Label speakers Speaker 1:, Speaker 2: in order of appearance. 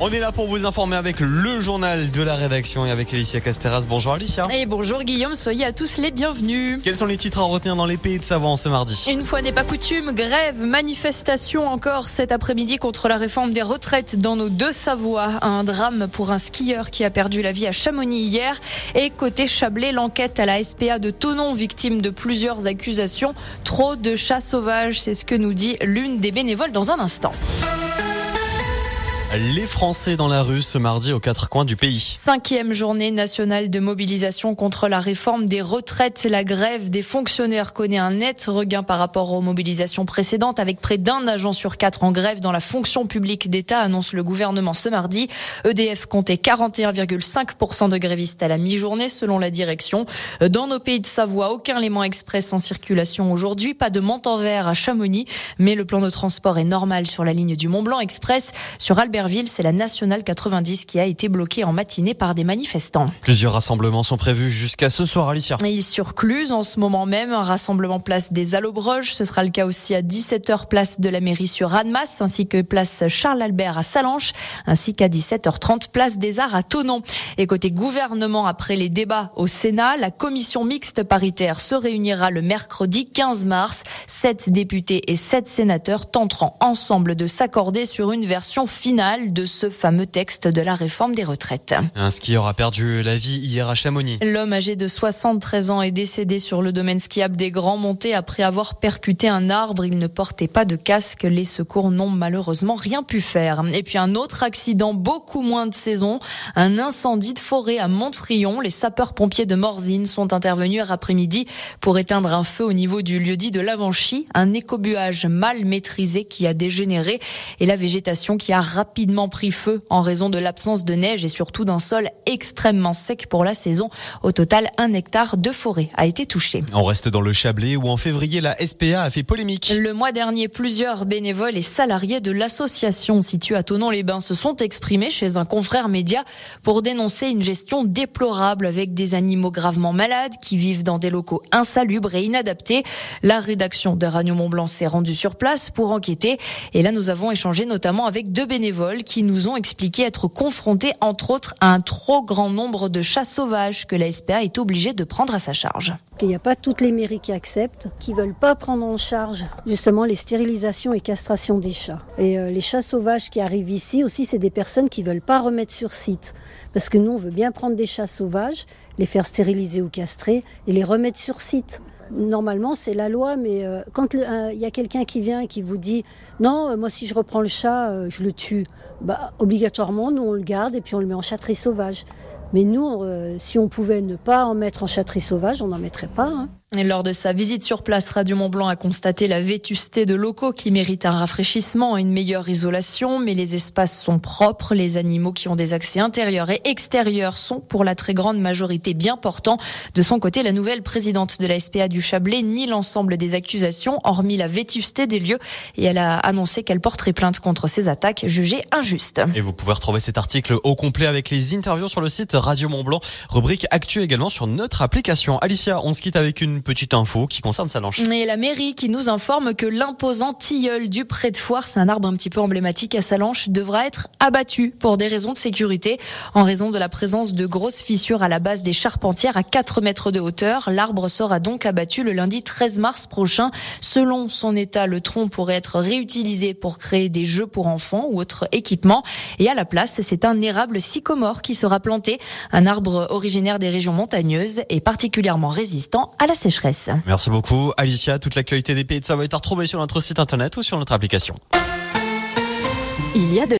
Speaker 1: On est là pour vous informer avec le journal de la rédaction et avec Alicia Casteras. Bonjour Alicia.
Speaker 2: Et bonjour Guillaume, soyez à tous les bienvenus.
Speaker 1: Quels sont les titres à retenir dans les pays de Savoie ce mardi
Speaker 2: Une fois n'est pas coutume, grève, manifestation encore cet après-midi contre la réforme des retraites dans nos deux Savoies. Un drame pour un skieur qui a perdu la vie à Chamonix hier. Et côté Chablais, l'enquête à la SPA de Tonon, victime de plusieurs accusations. Trop de chats sauvages, c'est ce que nous dit l'une des bénévoles dans un instant.
Speaker 1: Les Français dans la rue ce mardi aux quatre coins du pays.
Speaker 2: Cinquième journée nationale de mobilisation contre la réforme des retraites. La grève des fonctionnaires connaît un net regain par rapport aux mobilisations précédentes avec près d'un agent sur quatre en grève dans la fonction publique d'État, annonce le gouvernement ce mardi. EDF comptait 41,5% de grévistes à la mi-journée selon la direction. Dans nos pays de Savoie, aucun Léman Express en circulation aujourd'hui. Pas de en vert à Chamonix, mais le plan de transport est normal sur la ligne du Mont-Blanc Express. Sur Albert c'est la nationale 90 qui a été bloquée en matinée par des manifestants.
Speaker 1: Plusieurs rassemblements sont prévus jusqu'à ce soir, Alicia.
Speaker 2: Et sur Cluse, en ce moment même, un rassemblement place des Allobroges. Ce sera le cas aussi à 17h place de la mairie sur Annemasse, ainsi que place Charles-Albert à Salanches, ainsi qu'à 17h30 place des Arts à Tonon. Et côté gouvernement, après les débats au Sénat, la commission mixte paritaire se réunira le mercredi 15 mars. Sept députés et sept sénateurs tenteront ensemble de s'accorder sur une version finale de ce fameux texte de la réforme des retraites.
Speaker 1: Un skieur a perdu la vie hier à Chamonix.
Speaker 2: L'homme âgé de 73 ans est décédé sur le domaine skiable des Grands Montées après avoir percuté un arbre. Il ne portait pas de casque. Les secours n'ont malheureusement rien pu faire. Et puis un autre accident, beaucoup moins de saison, un incendie de forêt à Montrion. Les sapeurs-pompiers de Morzine sont intervenus hier après-midi pour éteindre un feu au niveau du lieu-dit de l'Avanchy. Un écobuage mal maîtrisé qui a dégénéré et la végétation qui a rapidement rapidement pris feu en raison de l'absence de neige et surtout d'un sol extrêmement sec pour la saison. Au total, un hectare de forêt a été touché.
Speaker 1: On reste dans le Chablais où en février, la SPA a fait polémique.
Speaker 2: Le mois dernier, plusieurs bénévoles et salariés de l'association située à Tonon-les-Bains se sont exprimés chez un confrère média pour dénoncer une gestion déplorable avec des animaux gravement malades qui vivent dans des locaux insalubres et inadaptés. La rédaction de Radio Mont Blanc s'est rendue sur place pour enquêter et là nous avons échangé notamment avec deux bénévoles qui nous ont expliqué être confrontés, entre autres, à un trop grand nombre de chats sauvages que la SPA est obligée de prendre à sa charge.
Speaker 3: Il n'y a pas toutes les mairies qui acceptent, qui veulent pas prendre en charge justement les stérilisations et castrations des chats. Et euh, les chats sauvages qui arrivent ici aussi, c'est des personnes qui veulent pas remettre sur site. Parce que nous, on veut bien prendre des chats sauvages, les faire stériliser ou castrer et les remettre sur site. Normalement, c'est la loi, mais euh, quand il y a quelqu'un qui vient et qui vous dit non, euh, moi si je reprends le chat, je le tue, bah, obligatoirement, nous on le garde et puis on le met en chatterie sauvage. Mais nous, si on pouvait ne pas en mettre en chatterie sauvage, on n'en mettrait pas. Hein.
Speaker 2: Lors de sa visite sur place, Radio Mont Blanc a constaté la vétusté de locaux qui méritent un rafraîchissement et une meilleure isolation, mais les espaces sont propres, les animaux qui ont des accès intérieurs et extérieurs sont pour la très grande majorité bien portants. De son côté, la nouvelle présidente de la SPA du Chablais nie l'ensemble des accusations, hormis la vétusté des lieux, et elle a annoncé qu'elle porterait plainte contre ces attaques jugées injustes.
Speaker 1: Et vous pouvez retrouver cet article au complet avec les interviews sur le site Radio Mont Blanc, rubrique actuelle également sur notre application. Alicia, on se quitte avec une petite info qui concerne Salanches.
Speaker 2: Et la mairie qui nous informe que l'imposant tilleul du pré de foire, c'est un arbre un petit peu emblématique à Salanches, devra être abattu pour des raisons de sécurité en raison de la présence de grosses fissures à la base des charpentières à 4 mètres de hauteur. L'arbre sera donc abattu le lundi 13 mars prochain. Selon son état, le tronc pourrait être réutilisé pour créer des jeux pour enfants ou autres équipements. Et à la place, c'est un érable sycomore qui sera planté, un arbre originaire des régions montagneuses et particulièrement résistant à la sécheresse.
Speaker 1: Merci beaucoup, Alicia. Toute l'actualité des pays de Savoie est à retrouver sur notre site internet ou sur notre application. Il y a de